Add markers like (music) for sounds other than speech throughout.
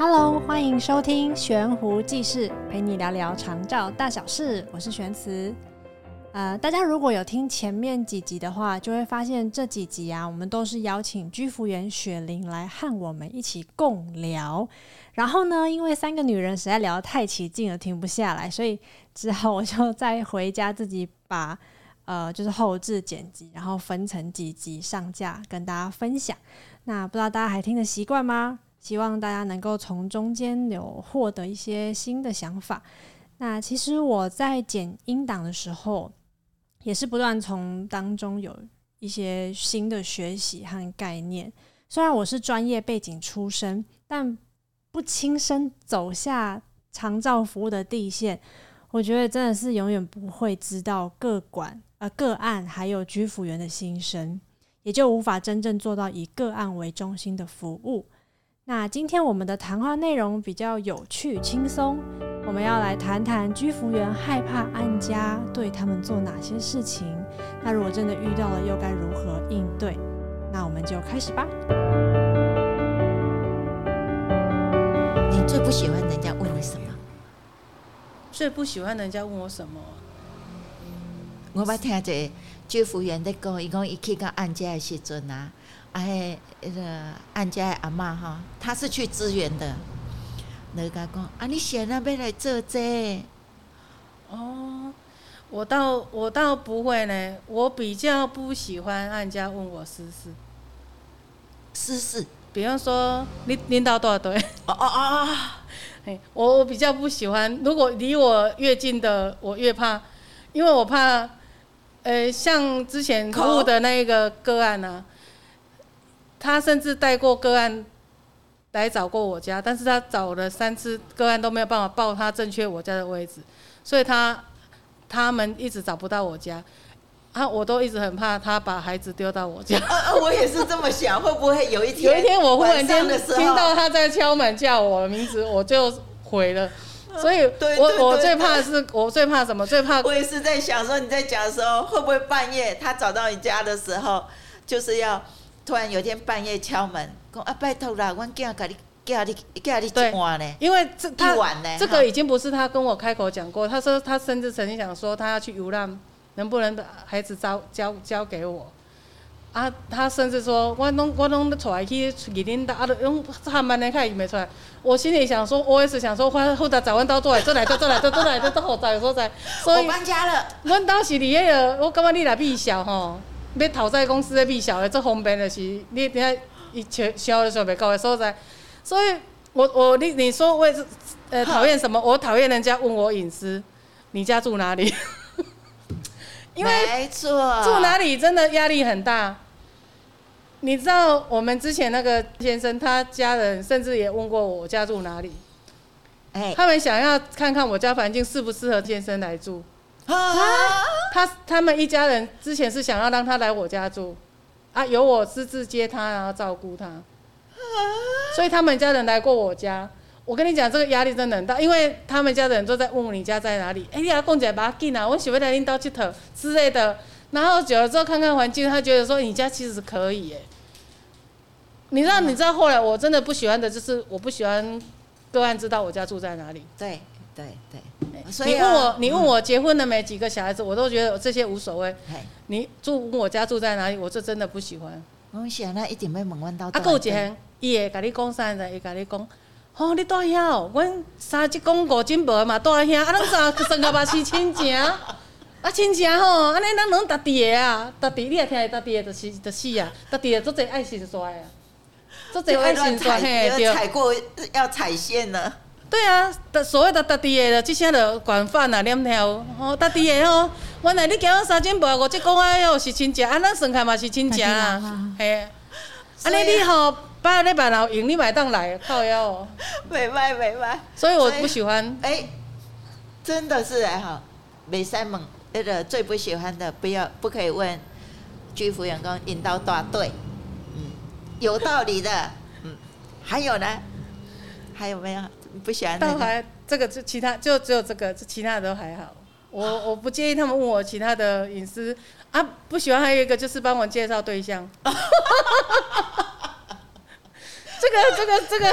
Hello，欢迎收听悬壶济世，陪你聊聊长照大小事。我是玄慈。呃，大家如果有听前面几集的话，就会发现这几集啊，我们都是邀请居服员雪玲来和我们一起共聊。然后呢，因为三个女人实在聊得太起劲了，停不下来，所以之后我就再回家自己把呃，就是后置剪辑，然后分成几集上架跟大家分享。那不知道大家还听得习惯吗？希望大家能够从中间有获得一些新的想法。那其实我在剪音档的时候，也是不断从当中有一些新的学习和概念。虽然我是专业背景出身，但不亲身走下长照服务的地线，我觉得真的是永远不会知道个管呃个案还有居服员的心声，也就无法真正做到以个案为中心的服务。那今天我们的谈话内容比较有趣轻松，我们要来谈谈居服员害怕按家对他们做哪些事情。那如果真的遇到了，又该如何应对？那我们就开始吧。你最不喜欢人家问你什么？最不喜欢人家问我什么？我捌听者救护员在讲，伊讲伊去到案家的时阵啊。哎，那个案家的阿嬷哈，她是去支援的。人家讲啊，你现在要来做这？哦，我倒我倒不会呢，我比较不喜欢按家问我私事。私事，比方说你领导多少队？哦哦哦哦，(laughs) 嘿，我我比较不喜欢，如果离我越近的，我越怕，因为我怕，呃，像之前服务的那个个案呢、啊。他甚至带过个案来找过我家，但是他找了三次个案都没有办法报他正确我家的位置，所以他他们一直找不到我家，啊，我都一直很怕他把孩子丢到我家。啊，(laughs) 我也是这么想，会不会有一天有一天我忽然间听到他在敲门叫我的名字，我就毁了。(laughs) 所以我我最怕的是我最怕什么？最怕 (laughs) 我也是在想说你在讲的时候，会不会半夜他找到你家的时候，就是要。突然有一天半夜敲门，讲啊，拜托啦，我囝甲你叫你叫你一晚呢。因为这他这个已经不是他跟我开口讲过，他说他甚至曾经想说他要去游浪，能不能把孩子交交交给我？啊，他甚至说我拢我拢出来去去恁的啊，用他慢的看伊没出来。我心里想说，我也是想说，我后头找阮兜做来做来做来做来做好在所在。所以我搬家了。阮兜是伫迄个，我感觉你来避小吼。要讨债公司的避小的，这方便的是你等下一切销的时候袂够的所在，所以我我你你说我是呃讨厌什么？我讨厌人家问我隐私，你家住哪里？因为没错，住哪里真的压力很大。你知道我们之前那个先生，他家人甚至也问过我，家住哪里？哎，他们想要看看我家环境适不适合先生来住。啊！他他们一家人之前是想要让他来我家住，啊，由我私自接他，然后照顾他，所以他们家人来过我家。我跟你讲，这个压力真的很大，因为他们家的人都在问你家在哪里。哎、欸，你要讲起来把他进来，我喜欢来领导去头之类的。然后久了之后看看环境，他觉得说你家其实是可以耶。你知道？你知道后来我真的不喜欢的就是我不喜欢个案知道我家住在哪里。对。对对，所以你问我，你问我结婚了没？几个小孩子，我都觉得这些无所谓。你住我家住在哪里，我就真的不喜欢。我想那一点没问到。啊，还有一项，伊会甲你讲啥子？伊甲你讲，哦，你住遐哦，阮三叔公五金伯嘛住遐，啊，咱三三个嘛是亲情，啊，亲情吼，安尼咱拢搭地个啊，搭地，你也听搭地的，就是就是啊，搭地的做侪爱心酸啊，做侪爱心酸嘿，对，踩过要踩线呢。对啊，所谓的特地的，即些的管饭啊、链条，哦，特地的哦。原来你叫我三斤八五，这讲哎哟是亲情，啊，咱算开嘛是亲情啊，嘿。啊，你你好，八礼拜六用你买当来靠腰哦。没卖没卖。所以我不喜欢。哎，真的是哎哈，没三猛那个最不喜欢的，不要不可以问居服员工引导大队，嗯，有道理的，嗯，还有呢，还有没有？不喜欢，但还这个就其他就只有这个，其他的都还好。我我不介意他们问我其他的隐私啊。不喜欢还有一个就是帮我介绍对象。这个这个这个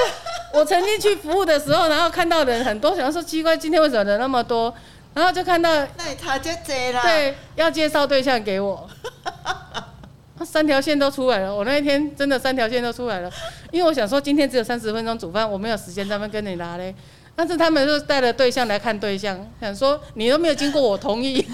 我曾经去服务的时候，然后看到人很多，想说奇怪，今天为什么人那么多？然后就看到，那他就贼了。对，要介绍对象给我，三条线都出来了。我那一天真的三条线都出来了，因为我想说今天只有三十分钟煮饭，我没有时间在那边跟你拿嘞。但是他们就带了对象来看对象，想说你都没有经过我同意。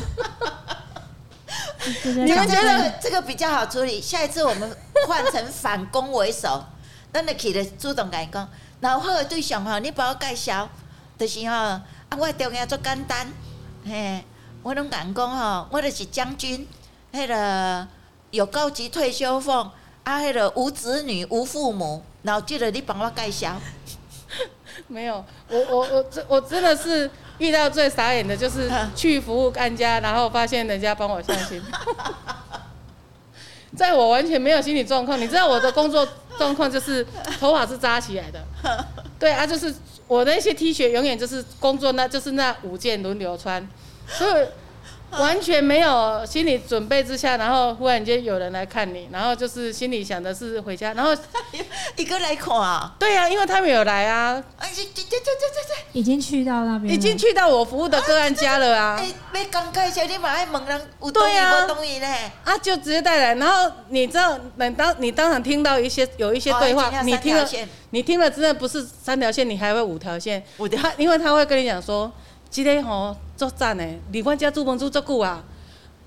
你们觉得这个比较好处理？下一次我们换成反攻为守，那你起来主动来讲，然后好的对象哈，你帮我介绍，就是哈，啊，我的条件足简单，嘿，我拢敢讲吼，我就是将军，迄个有高级退休俸，啊，迄个无子女无父母，然后记得你帮我介绍。(laughs) 没有，我我我真我真的是遇到最傻眼的就是去服务干家，然后发现人家帮我相亲，(laughs) 在我完全没有心理状况，你知道我的工作状况就是 (laughs) 头发是扎起来的，对啊，就是我的那些 T 恤永远就是工作那就是那五件轮流穿，所以。(laughs) 完全没有心理准备之下，然后忽然间有人来看你，然后就是心里想的是回家，(laughs) 然后一个来看啊？对呀、啊，因为他们有来啊。已经去到那边，已经去到我服务的个案家了啊。没刚开始你马上问人有同意无同意呢？啊，就直接带来，然后你知道，等当你当场听到一些有一些对话，哦、你听了，你听了真的不是三条线，你还会五条线。五条，因为他会跟你讲说。这个吼做赞的，离阮家煮饭煮足久啊！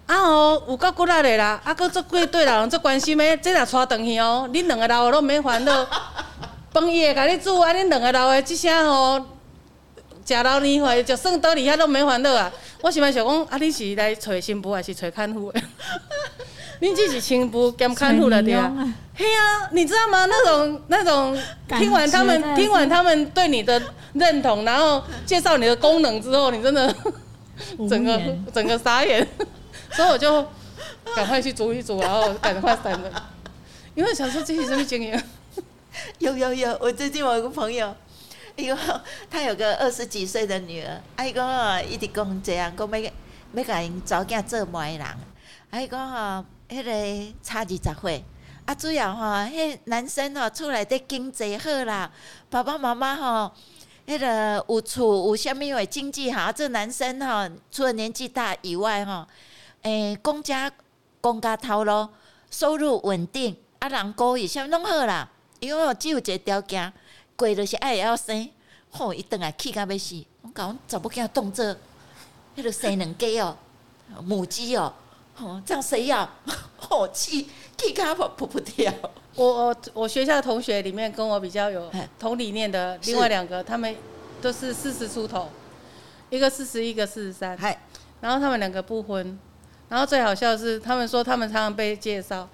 啊吼有够骨力的啦，啊搁足几对老人足关心的，这若带转去哦，恁两个老的拢免烦恼，饭伊会甲你煮啊，恁两个老的即声吼，食老年饭就算倒里遐拢免烦恼啊！我想想讲，啊你是来找新妇还是找看护的？恁只是新妇兼看护了对啊？嘿啊，你知道吗？那种那种 (laughs) 听完他们听完他们对你的认同，然后介绍你的功能之后，你真的整个整个傻眼，(laughs) 所以我就赶快去煮一煮，然后赶快散了，因为想说这些什么经验？(laughs) 有有有，我最近我有个朋友，一个他有个二十几岁的女儿，哎个一直讲这样，讲要要甲因查囝做媒人，哎个哈，迄个差二十岁。啊，主要吼，迄男生吼厝内底经济好啦，爸爸妈妈吼，迄个有厝有虾米话经济好，这男生吼除了年纪大以外吼，诶，公家公家头咯收入稳定，啊，人高以啥拢好啦，因为只有一个条件，过着是爱要生，吼，伊顿来气甲要死，我讲怎么给他动这，迄个生两个哦，母鸡哦，吼，这样谁要？吼气。气卡噗噗噗跳！(laughs) 我我我学校同学里面跟我比较有同理念的另外两个，他们都是四十出头，一个四十，一个四十三。然后他们两个不婚，然后最好笑的是，他们说他们常常被介绍，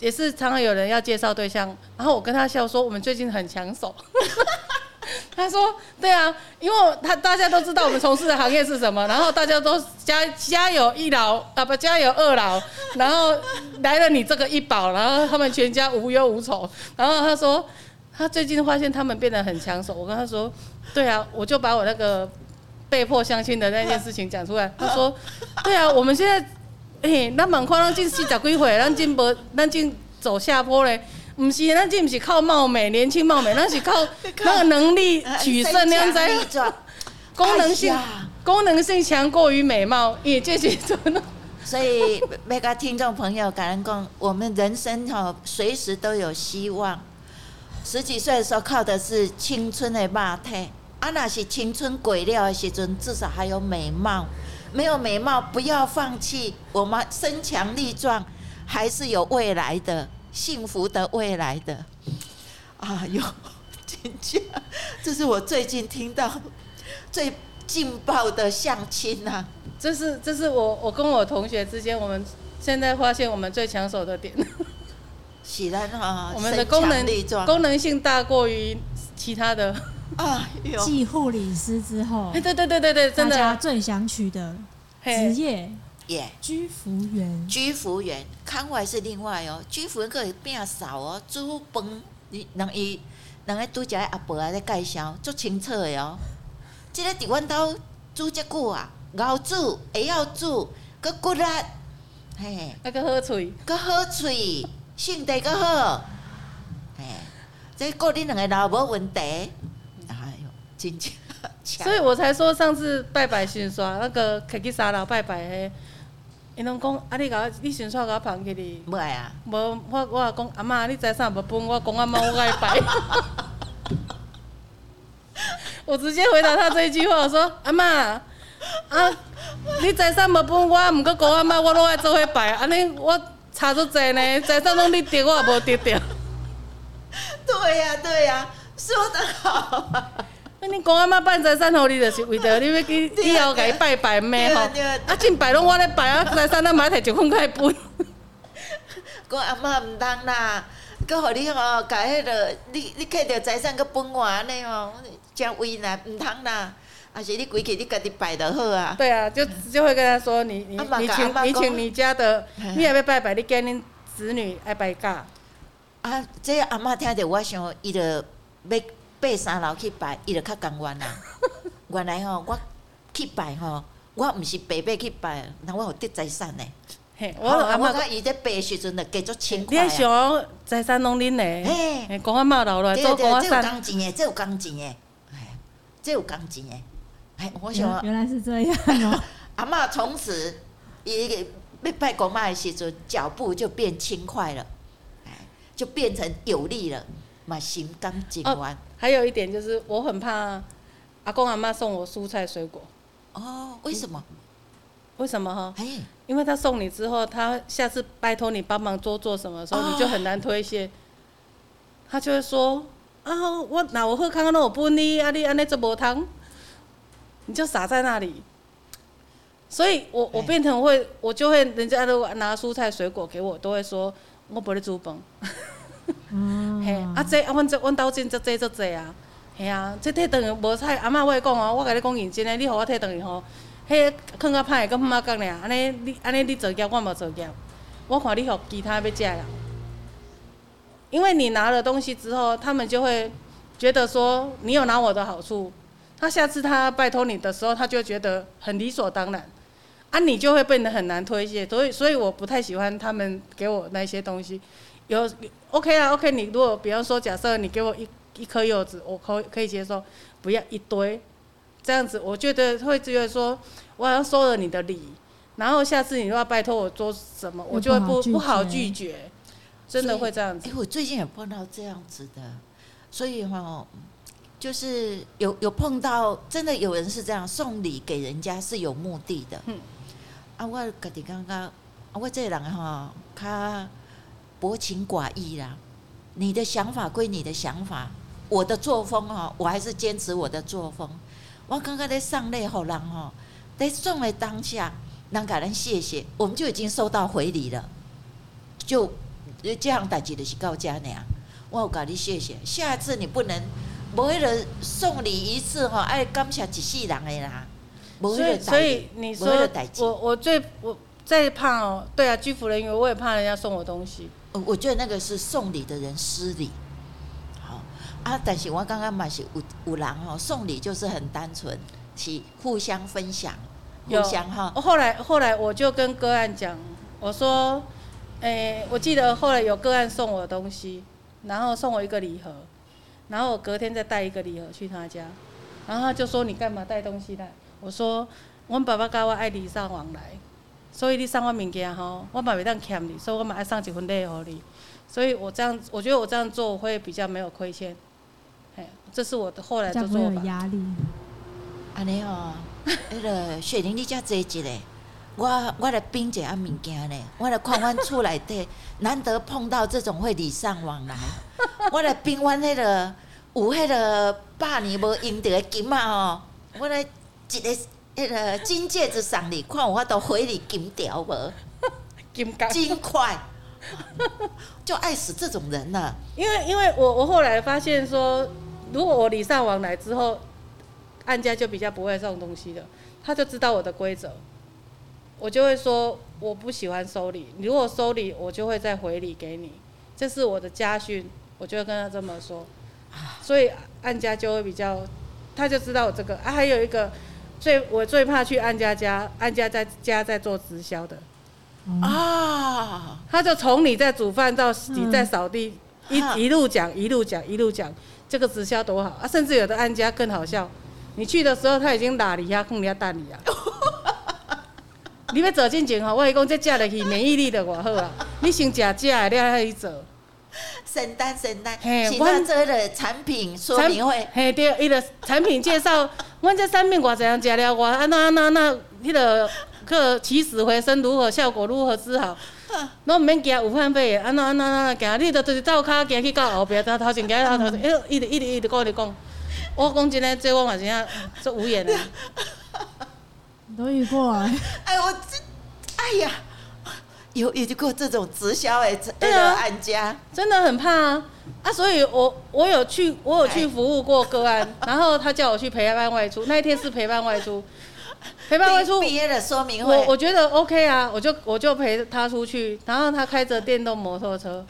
也是常常有人要介绍对象，然后我跟他笑说，我们最近很抢手。(laughs) 他说：“对啊，因为他大家都知道我们从事的行业是什么，然后大家都家家有一老啊，不家有二老，然后来了你这个一宝，然后他们全家无忧无愁。然后他说，他最近发现他们变得很抢手。我跟他说，对啊，我就把我那个被迫相亲的那件事情讲出来。他说，对啊，我们现在，哎，那满宽让进四十几回，让进不让进走下坡嘞。”不是，那这不是靠貌美，年轻貌美，(laughs) 那是靠那个能力取胜，那样子。(laughs) 功能性，功能性强过于美貌，也就是说呢。(laughs) 所以，每个听众朋友，感恩讲，我们人生哈，随时都有希望。十几岁的时候靠的是青春的肉体，啊，那是青春鬼料的时阵，至少还有美貌。没有美貌，不要放弃，我们身强力壮，还是有未来的。幸福的未来的，啊哟，(laughs) 真假？这是我最近听到 (laughs) 最劲爆的相亲呐！这是这是我我跟我同学之间，我们现在发现我们最抢手的点。喜然哈，(laughs) 我们的功能功能性大过于其他的啊。继护理师之后，对对对对对，真的最想娶的职业。耶，居服员，居服员，康外是另外哦。居服员可以变少哦，煮饭，你人伊，人个拄只阿伯啊在介绍，足清楚的哦。即个伫阮兜煮遮久啊，熬煮会晓煮，个骨力，嘿，那个好喙，个好喙，性地个好，嘿，这个你两个老无问题。哎呦，真强！(laughs) 所以我才说上次拜拜先刷那个可去三楼拜拜嘿，伊拢讲啊，你甲你先煞甲我捧起哩。无啊，无我我讲阿嬷，你财产无分，我讲阿妈我爱摆。(laughs) 我直接回答他这一句话，我说阿嬷啊，你财产无分，我毋过讲阿妈，我拢爱做伙摆，安尼我差足济呢，财产拢你得，我也无得着。(laughs) 对呀、啊、对呀、啊，说得好。那你讲阿妈办财产互你，就是为着你要去以后甲伊拜拜咩吼？啊，真拜拢我咧拜啊，财产咱嘛摕一份开分。(laughs) 讲阿妈毋通啦，佮互你吼，甲迄个你你摕着财产佮分我安尼吼，真为难，毋通啦。还是你归去你家己拜就好啊。对啊，就就会跟他说你你你请你请你家的，你也要拜拜，你跟恁子女爱拜假。啊，这阿妈听着我想，伊就要爬三楼去拜，伊就较甘愿啦。(laughs) 原来吼，我去拜吼，我毋是白白去拜，那我有得财产呢。嘿，我阿妈讲伊在拜时阵，就加足轻快。你想财产拢恁的？嘿，讲阿嬷留落来做公仔。这有工钱的，这有工钱的，哎，这有工钱的。哎，我想原来是这样哦。(laughs) 阿嬷从此伊要拜公妈的时阵，脚步就变轻快了。就变成有力了，嘛心甘情愿。哦，还有一点就是，我很怕阿公阿妈送我蔬菜水果。哦，为什么？为什么哈？哎，因为他送你之后，他下次拜托你帮忙多做什么的时候，你就很难推卸。他就会说：“啊，我那我喝康那我不你啊，你安尼做无汤，你就傻在那里。”所以我我变成会，我就会人家都拿蔬菜水果给我，都会说。我不会煮饭，(laughs) 嘿，啊这啊，阮这阮兜真这这这这啊，嘿啊，这退转去无菜，阿嬷我会讲哦，我甲你讲认真诶，你互我退转去吼，迄囥较歹个妈讲俩，安尼你安尼你做业，我无做业，我看你互其他要食啦，因为你拿了东西之后，他们就会觉得说你有拿我的好处，他下次他拜托你的时候，他就觉得很理所当然。啊，你就会变得很难推卸，所以所以我不太喜欢他们给我那些东西。有 OK 啊，OK，你如果比方说，假设你给我一一颗柚子，我可可以接受，不要一堆，这样子我觉得会觉得说，我好像收了你的礼，然后下次你又要拜托我做什么，我就会不不好拒绝，真的会这样子。哎，我最近也碰到这样子的，所以哈，就是有有碰到真的有人是这样送礼给人家是有目的的。嗯啊，我家己感觉，啊，我这个人吼，较薄情寡义啦。你的想法归你的想法，我的作风哦，我还是坚持我的作风。我刚刚在送礼给人吼，在送的当下，人家人谢谢，我们就已经收到回礼了。就这样代志的是到这样。我有跟你谢谢，下次你不能为了送礼一次吼，爱感谢一世人的啦。所以，所以你说我我最我最怕哦，对啊，居服人员我也怕人家送我东西。我觉得那个是送礼的人失礼。好啊，但是我刚刚嘛是五五人哦，送礼就是很单纯，去互相分享，互相哈。后来后来我就跟个案讲，我说，诶，我记得后来有个案送我东西，然后送我一个礼盒，然后我隔天再带一个礼盒去他家，然后他就说你干嘛带东西来？我说，我爸爸教我爱礼尚往来，所以你送我物件吼，我嘛袂当欠你，所以我嘛爱送一份礼互你。所以我这样，我觉得我这样做会比较没有亏欠。嘿，这是我的后来的做法。这样会有压力。安尼哦，(laughs) 那个雪玲，你遮坐一下，我我来冰一下物件呢，我来看阮厝内底，(laughs) 难得碰到这种会礼尚往来，(laughs) 我来冰阮迄个有迄个百年无用着的金啊哦，我来。一个那个金戒指送你，看我都回你金条无？(laughs) 金金块，(laughs) 就爱死这种人了。因为因为我我后来发现说，如果我礼尚往来之后，按家就比较不会送东西了，他就知道我的规则，我就会说我不喜欢收礼，如果收礼我就会再回礼给你，这是我的家训，我就会跟他这么说，所以按家就会比较，他就知道我这个啊，还有一个。最我最怕去安家家，安家在家在做直销的，啊，他就从你在煮饭到你在扫地，一一路讲一路讲一路讲，这个直销多好啊！甚至有的安家更好笑，你去的时候他已经打你呀，控你要蛋你啊！(laughs) 你要走进前吼，我跟你讲这食落去免疫力的偌好啊！你先食食的，你还去做。圣诞圣诞，其他做的产品说明会，嘿对，伊的产品介绍，(laughs) 阮这产品偌济人食了，我安那安那安那，迄个个起死回生如何，效果如何之好，拢毋免惊有反费，安那安那安那行，你着就是走骹行去到后壁，头头前行头头前，(laughs) 哎，一直一直一直讲一直讲，我讲真诶，这我嘛真正做无言诶。(laughs) 都遇过啊！哎我这，哎呀。有遇过这种直销哎，这个案家。真的很怕啊。啊！所以我我有去我有去服务过个案，(laughs) 然后他叫我去陪伴外出，那一天是陪伴外出，(laughs) 陪伴外出毕业的说明会，我我觉得 OK 啊，我就我就陪他出去，然后他开着电动摩托车，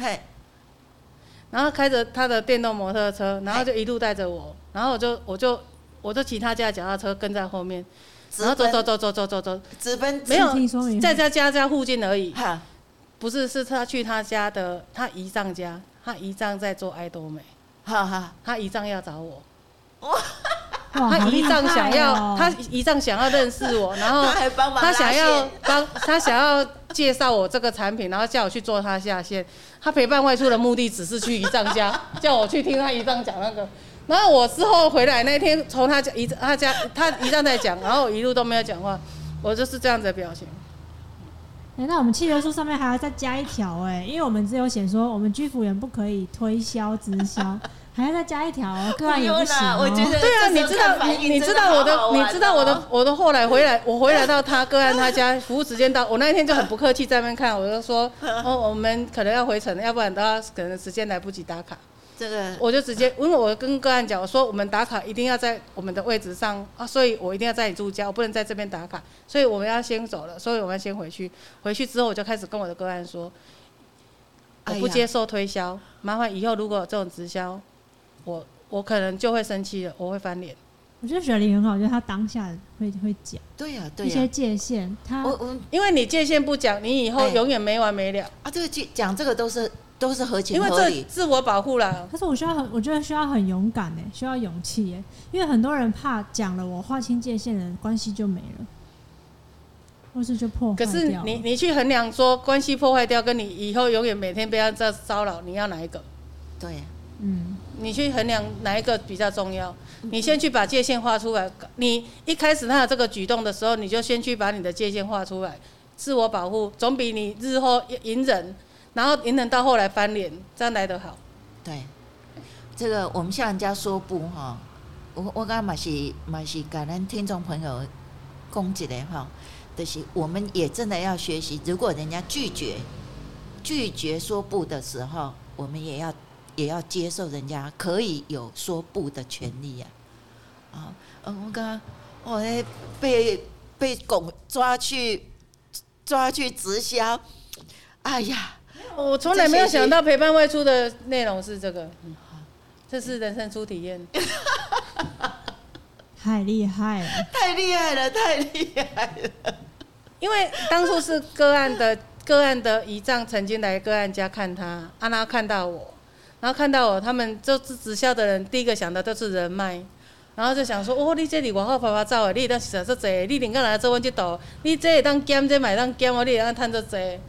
然后开着他的电动摩托车，然后就一路带着我，然后我就我就我就骑他家脚踏车跟在后面。然后走走走走走走走，直奔没有在他家家附近而已。哈不是，是他去他家的，他姨丈家，他姨丈在做爱多美。哈哈，他姨丈要找我。哇，他姨丈想要，他姨丈想要认识我，然后他想要帮他想要介绍我这个产品，然后叫我去做他下线。他陪伴外出的目的只是去姨丈家，(laughs) 叫我去听他姨丈讲那个。然后我之后回来那天，从他家一他家他一站在讲，然后一路都没有讲话，我就是这样子的表情。哎，那我们契约书上面还要再加一条哎，因为我们只有写说我们居服员不可以推销直销，还要再加一条，(laughs) 个案也不行。我觉得对啊，你知道你你知道我的你知道我的我的后来回来我回来到他个案他家服务时间到，我那一天就很不客气在那边看，我就说 (laughs) 哦我们可能要回程，要不然的话可能时间来不及打卡。(laughs) 这个我就直接，因为我跟个案讲，我说我们打卡一定要在我们的位置上啊，所以我一定要在你住家，我不能在这边打卡，所以我们要先走了，所以我们要先回去。回去之后我就开始跟我的个案说，我不接受推销，麻烦以后如果有这种直销，我我可能就会生气了，我会翻脸。我觉得雪梨很好，我觉得他当下会会讲，对呀，对呀，一些界限，他我我因为你界限不讲，你以后永远没完没了啊。这个讲这个都是。都是合情合理，因为这自我保护啦。可是我需要很，我觉得需要很勇敢哎，需要勇气哎，因为很多人怕讲了我划清界限的关系就没了，或是就破坏掉。可是你你去衡量说关系破坏掉，跟你以后永远每天不要再骚扰，你要哪一个？对，嗯，你去衡量哪一个比较重要？你先去把界限画出来。你一开始他有这个举动的时候，你就先去把你的界限画出来，自我保护总比你日后隐忍。然后隐忍到后来翻脸，这样来得好。对，这个我们向人家说不哈，我我刚刚嘛是嘛是感恩听众朋友攻击的哈，就是我们也真的要学习，如果人家拒绝拒绝说不的时候，我们也要也要接受人家可以有说不的权利呀。啊，嗯，我刚刚我被被拱抓去抓去直销，哎呀！我从来没有想到陪伴外出的内容是这个，嗯，这是人生初体验，(laughs) 太厉害了，太厉害了，太厉害了。因为当初是个案的个案的姨丈曾经来个案家看他，让他看到我，然后看到我，他们就是直销的人，第一个想到都是人脉，然后就想说，哦，你这里我后拍拍照的，你当时说这，你能够来做我这道，你这会当减，这买当减，哦你也当赚这。济。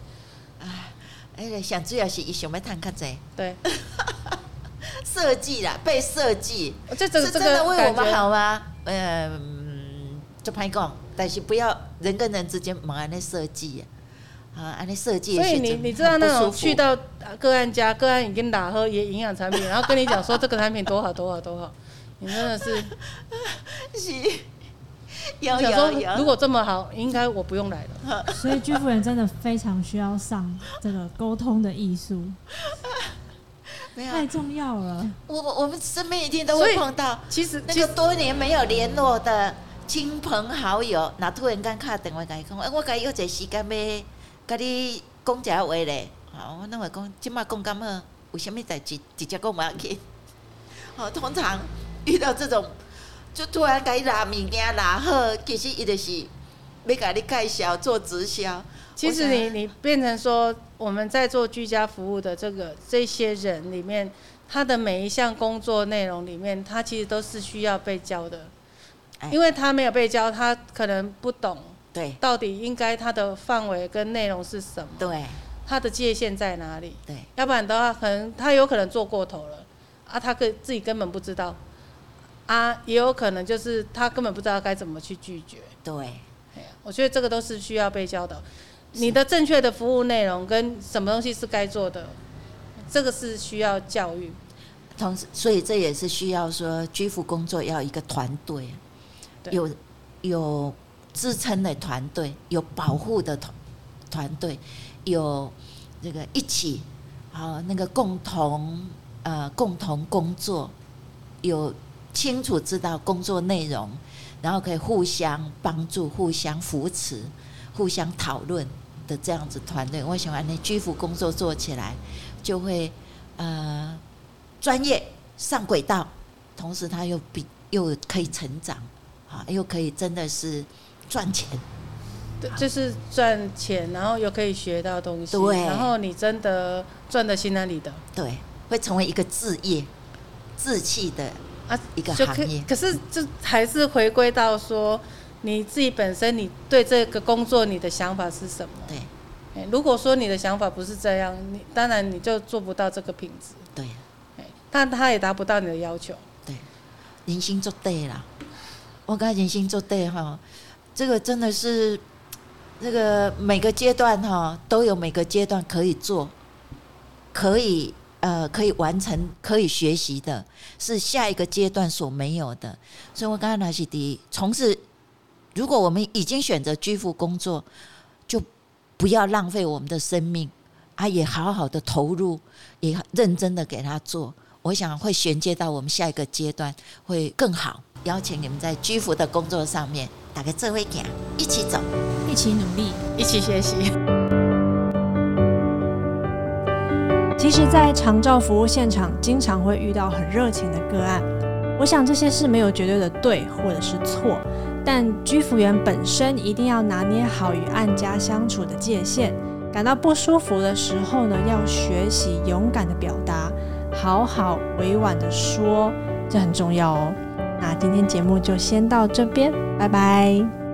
哎，想主要是伊想要赚较济，对，(laughs) 设计啦，被设计，这这个是真的为我们好吗？嗯，就歹讲，但是不要人跟人之间忙安尼设计啊，安尼设计。所以你你知道那种去到个案家，个案已经打喝也营养产品，(laughs) 然后跟你讲说这个产品多好多好多好，你真的是 (laughs) 是。有有有，如果这么好，应该我不用来了。(laughs) 所以居夫人真的非常需要上这个沟通的艺术，太重要了。我我们身边一定都会碰到，其实那个多年没有联络的亲朋好友，那突然间卡电话跟你讲，哎，我该有一个时间要跟你讲一下话嘞。好，我那会讲，今麦讲咁好，有什么代志直接讲嘛去。(laughs) 好，通常遇到这种。就突然给伊拿物件拿好，其实伊就是要给你介绍做直销。其实你你变成说，我们在做居家服务的这个这些人里面，他的每一项工作内容里面，他其实都是需要被教的，因为他没有被教，他可能不懂，对，到底应该它的范围跟内容是什么，对，他的界限在哪里，对，要不然的话，可能他有可能做过头了，啊，他可自己根本不知道，啊，也有可能就是他根本不知道该怎么去拒绝，对，我觉得这个都是需要被教导。你的正确的服务内容跟什么东西是该做的，这个是需要教育。同时，所以这也是需要说居服工作要一个团队，有有支撑的团队，有保护的团团队，有这个一起啊那个共同呃共同工作，有清楚知道工作内容，然后可以互相帮助、互相扶持、互相讨论。的这样子团队，我喜欢那居服工作做起来就会呃专业上轨道，同时他又比又可以成长，啊，又可以真的是赚钱，对，就是赚钱，然后又可以学到东西，对，然后你真的赚的心安理得，对，会成为一个志业、志气的啊一个行业。可是这还是回归到说。你自己本身，你对这个工作你的想法是什么？对，如果说你的想法不是这样，你当然你就做不到这个品质。对，但他也达不到你的要求。对，人心做对了，我跟人心做对哈，这个真的是，这个每个阶段哈都有每个阶段可以做，可以呃可以完成，可以学习的，是下一个阶段所没有的。所以我刚才那是第一，从事。如果我们已经选择居服工作，就不要浪费我们的生命啊，也好好的投入，也认真的给他做。我想会衔接到我们下一个阶段会更好。邀请你们在居服的工作上面，大家这回讲，一起走，一起努力，一起学习。其实，在长照服务现场，经常会遇到很热情的个案。我想这些是没有绝对的对或者是错。但居服员本身一定要拿捏好与案家相处的界限，感到不舒服的时候呢，要学习勇敢的表达，好好委婉的说，这很重要哦。那今天节目就先到这边，拜拜。